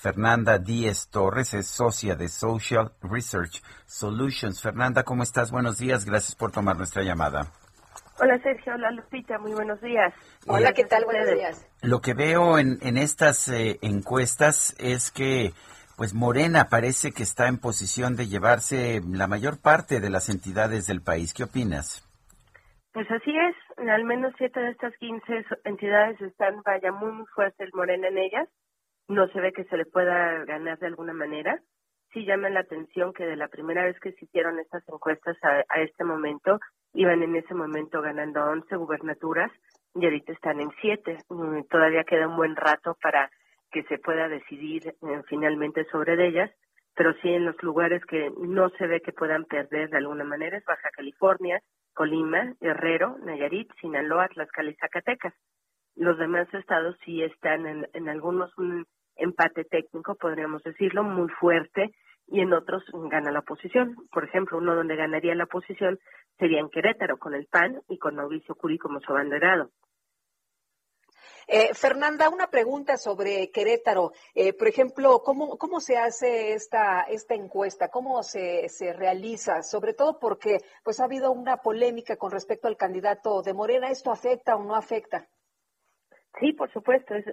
Fernanda Díez Torres es socia de Social Research Solutions. Fernanda, ¿cómo estás? Buenos días. Gracias por tomar nuestra llamada. Hola Sergio, hola Lupita, muy buenos días. Hola, ¿qué tal? Buenos días. Lo que veo en, en estas eh, encuestas es que pues Morena parece que está en posición de llevarse la mayor parte de las entidades del país. ¿Qué opinas? Pues así es, al menos siete de estas 15 entidades están, vaya, muy, muy fuerte el Morena en ellas. No se ve que se le pueda ganar de alguna manera. Sí llama la atención que de la primera vez que se hicieron estas encuestas a, este momento, iban en ese momento ganando 11 gubernaturas y ahorita están en 7. Mm, Todavía queda un buen rato para que se pueda decidir eh, finalmente sobre ellas, pero sí en los lugares que no se ve que puedan perder de alguna manera es Baja California, Colima, Guerrero, Nayarit, Sinaloa, Tlaxcala y Zacatecas. Los demás estados sí están en, algunos un empate técnico, podríamos decirlo, muy fuerte, y en otros gana la oposición. Por ejemplo, uno donde ganaría la oposición sería en Querétaro, con el PAN y con Mauricio Curi como su abanderado. Eh, Fernanda, una pregunta sobre Querétaro. Eh, por ejemplo, ¿cómo, ¿cómo se hace esta, esta encuesta? ¿Cómo se, se realiza? Sobre todo porque pues ha habido una polémica con respecto al candidato de Morena. ¿Esto afecta o no afecta? Sí, por supuesto. Es,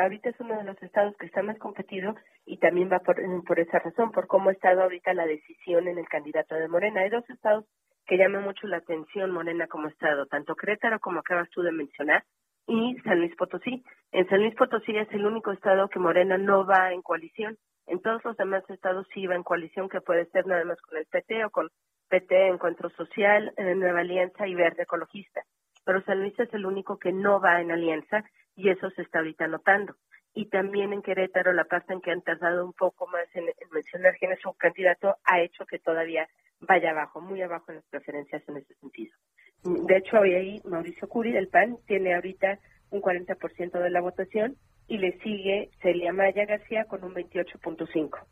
ahorita es uno de los estados que está más competido y también va por, por esa razón, por cómo ha estado ahorita la decisión en el candidato de Morena. Hay dos estados que llaman mucho la atención Morena como estado, tanto Querétaro como acabas tú de mencionar, y San Luis Potosí. En San Luis Potosí es el único estado que Morena no va en coalición. En todos los demás estados sí va en coalición, que puede ser nada más con el PT o con PT, Encuentro Social, eh, Nueva Alianza y Verde Ecologista. Pero San Luis es el único que no va en alianza y eso se está ahorita notando. Y también en Querétaro, la parte en que han tardado un poco más en, en mencionar quién es su candidato ha hecho que todavía vaya abajo, muy abajo en las preferencias en ese sentido. De hecho, hoy ahí Mauricio Curi del PAN tiene ahorita un 40% de la votación y le sigue Celia Maya García con un 28.5.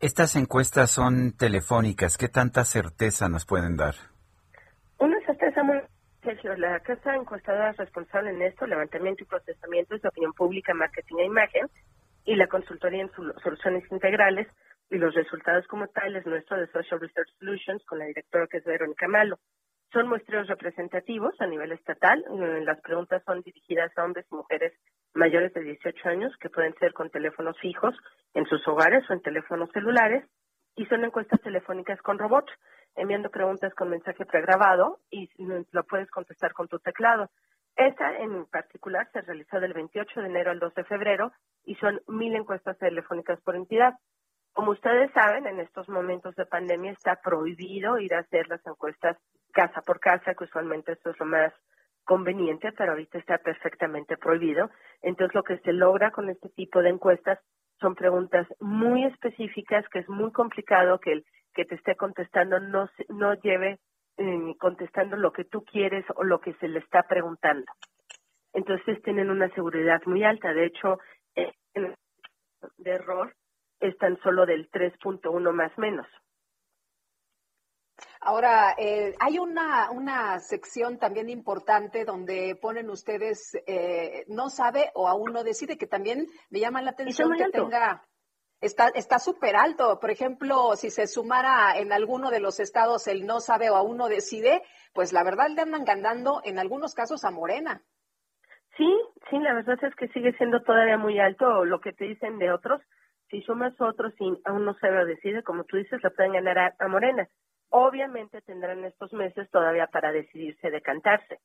Estas encuestas son telefónicas. ¿Qué tanta certeza nos pueden dar? Sergio, la casa encuestadora responsable en esto, levantamiento y procesamiento es de opinión pública, marketing e imagen, y la consultoría en sol- soluciones integrales, y los resultados como tales nuestro de Social Research Solutions, con la directora que es Verónica Malo. Son muestreos representativos a nivel estatal. Las preguntas son dirigidas a hombres y mujeres mayores de 18 años, que pueden ser con teléfonos fijos en sus hogares o en teléfonos celulares, y son encuestas telefónicas con robots, enviando preguntas con mensaje pregrabado y lo puedes contestar con tu teclado. Esta en particular se realizó del 28 de enero al 2 de febrero y son mil encuestas telefónicas por entidad. Como ustedes saben, en estos momentos de pandemia está prohibido ir a hacer las encuestas casa por casa, que usualmente esto es lo más conveniente, pero ahorita está perfectamente prohibido. Entonces, lo que se logra con este tipo de encuestas son preguntas muy específicas, que es muy complicado que el que te esté contestando no, no lleve eh, contestando lo que tú quieres o lo que se le está preguntando. Entonces, tienen una seguridad muy alta. De hecho, eh, de error es tan solo del 3.1 más menos. Ahora, eh, hay una, una sección también importante donde ponen ustedes, eh, no sabe o aún no decide, que también me llama la atención que tenga, está está súper alto. Por ejemplo, si se sumara en alguno de los estados el no sabe o aún no decide, pues la verdad le andan ganando en algunos casos a Morena. Sí, sí, la verdad es que sigue siendo todavía muy alto lo que te dicen de otros. Si sumas otros y aún no se lo decide, como tú dices, le pueden ganar a, a Morena. Obviamente tendrán estos meses todavía para decidirse decantarse.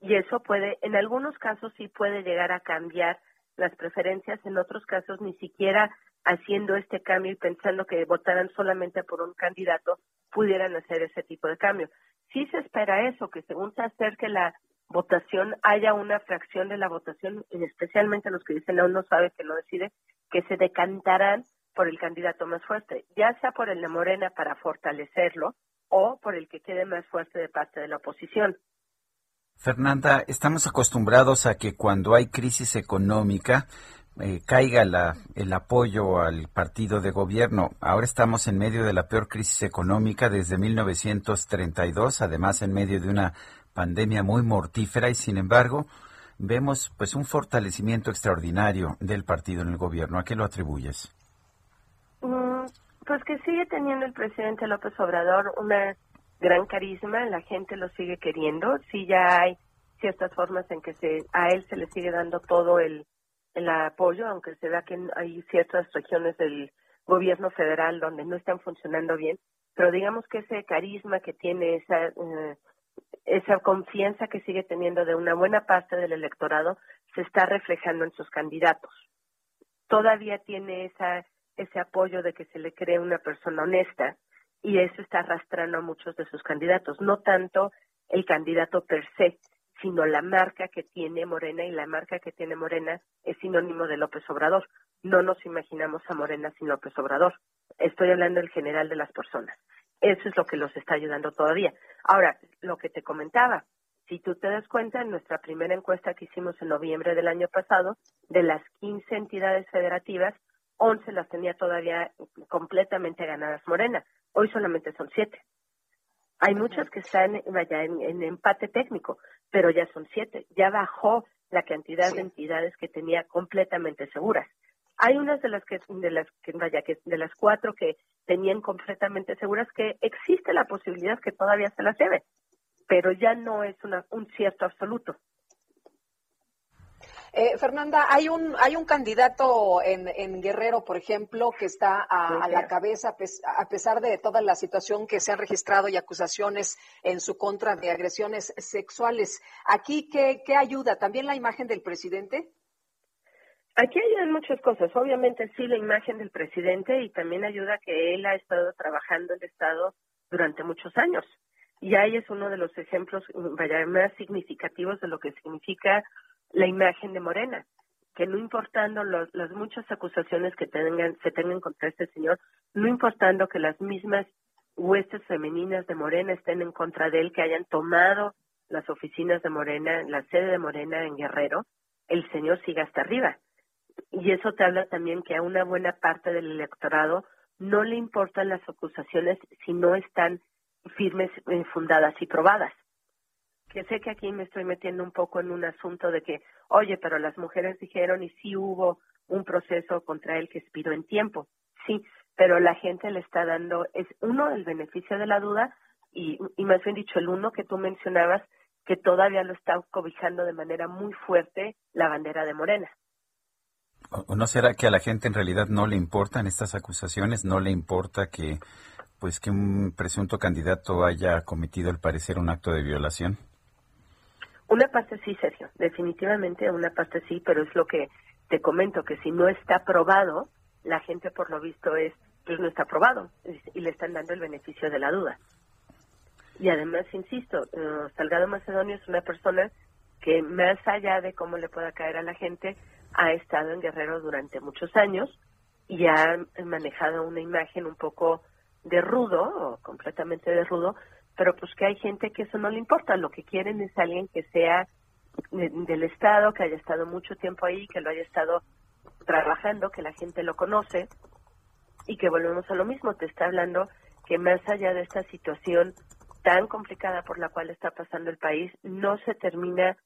Y eso puede, en algunos casos sí puede llegar a cambiar las preferencias, en otros casos ni siquiera haciendo este cambio y pensando que votaran solamente por un candidato, pudieran hacer ese tipo de cambio. Sí se espera eso, que según se acerque la votación haya una fracción de la votación, especialmente los que dicen aún no sabe que no decide, que se decantarán por el candidato más fuerte, ya sea por el de Morena para fortalecerlo o por el que quede más fuerte de parte de la oposición. Fernanda, estamos acostumbrados a que cuando hay crisis económica eh, caiga la, el apoyo al partido de gobierno. Ahora estamos en medio de la peor crisis económica desde 1932, además en medio de una pandemia muy mortífera y sin embargo vemos pues un fortalecimiento extraordinario del partido en el gobierno. ¿A qué lo atribuyes? Mm, pues que sigue teniendo el presidente López Obrador una gran carisma, la gente lo sigue queriendo, sí ya hay ciertas formas en que se a él se le sigue dando todo el, apoyo, aunque se vea que hay ciertas regiones del gobierno federal donde no están funcionando bien, pero digamos que ese carisma que tiene, esa, eh, esa confianza que sigue teniendo de una buena parte del electorado, se está reflejando en sus candidatos. Todavía tiene esa, ese apoyo de que se le cree una persona honesta, y eso está arrastrando a muchos de sus candidatos, no tanto el candidato per se, sino la marca que tiene Morena y la marca que tiene Morena es sinónimo de López Obrador. No nos imaginamos a Morena sin López Obrador. Estoy hablando en general de las personas. Eso es lo que los está ayudando todavía. Ahora, lo que te comentaba, si tú te das cuenta, en nuestra primera encuesta que hicimos en noviembre del año pasado, de las 15 entidades federativas, 11 las tenía todavía completamente ganadas Morena. Hoy solamente son siete. Hay muchas que están vaya, en, empate técnico, pero ya son siete. Ya bajó la cantidad de entidades que tenía completamente seguras. Hay unas de las que, de las que, vaya, que de las cuatro que tenían completamente seguras que existe la posibilidad que todavía se las lleve, pero ya no es una, un cierto absoluto. Eh, Fernanda, hay un, hay un candidato en, en Guerrero, por ejemplo, que está a, la cabeza, a pesar de toda la situación que se han registrado y acusaciones en su contra de agresiones sexuales. ¿Aquí qué, qué ayuda? ¿También la imagen del presidente? Aquí ayudan muchas cosas. Obviamente sí la imagen del presidente y también ayuda que él ha estado trabajando en el Estado durante muchos años. Y ahí es uno de los ejemplos vaya, más significativos de lo que significa la imagen de Morena, que no importando las muchas acusaciones que tengan, se tengan contra este señor, no importando que las mismas huestes femeninas de Morena estén en contra de él, que hayan tomado las oficinas de Morena, la sede de Morena en Guerrero, el señor sigue hasta arriba. Y eso te habla también que a una buena parte del electorado no le importan las acusaciones si no están firmes, eh, fundadas y probadas que sé que aquí me estoy metiendo un poco en un asunto de que, oye, pero las mujeres dijeron y sí hubo un proceso contra él que expiró en tiempo. Sí, pero la gente le está dando, es uno, el beneficio de la duda y, y más bien dicho, el uno que tú mencionabas, que todavía lo está cobijando de manera muy fuerte la bandera de Morena. ¿O no será que a la gente en realidad no le importan estas acusaciones? ¿No le importa que, pues, que un presunto candidato haya cometido, al parecer, un acto de violación? Una parte sí, Sergio, definitivamente una parte sí, pero es lo que te comento, que si no está probado, la gente por lo visto es, pues no está probado y le están dando el beneficio de la duda. Y además, insisto, uh, Salgado Macedonio es una persona que más allá de cómo le pueda caer a la gente, ha estado en Guerrero durante muchos años y ha manejado una imagen un poco de rudo, o completamente de rudo, pero pues que hay gente que eso no le importa, lo que quieren es alguien que sea del Estado, que haya estado mucho tiempo ahí, que lo haya estado trabajando, que la gente lo conoce y que volvemos a lo mismo, te está hablando que más allá de esta situación tan complicada por la cual está pasando el país, no se termina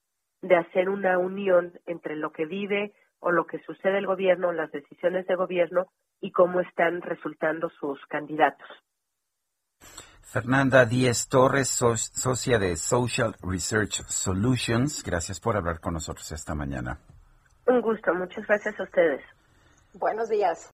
de hacer una unión entre lo que vive o lo que sucede el gobierno, las decisiones de gobierno y cómo están resultando sus candidatos. Fernanda Díez Torres, socia de Social Research Solutions. Gracias por hablar con nosotros esta mañana. Un gusto, muchas gracias a ustedes. Buenos días.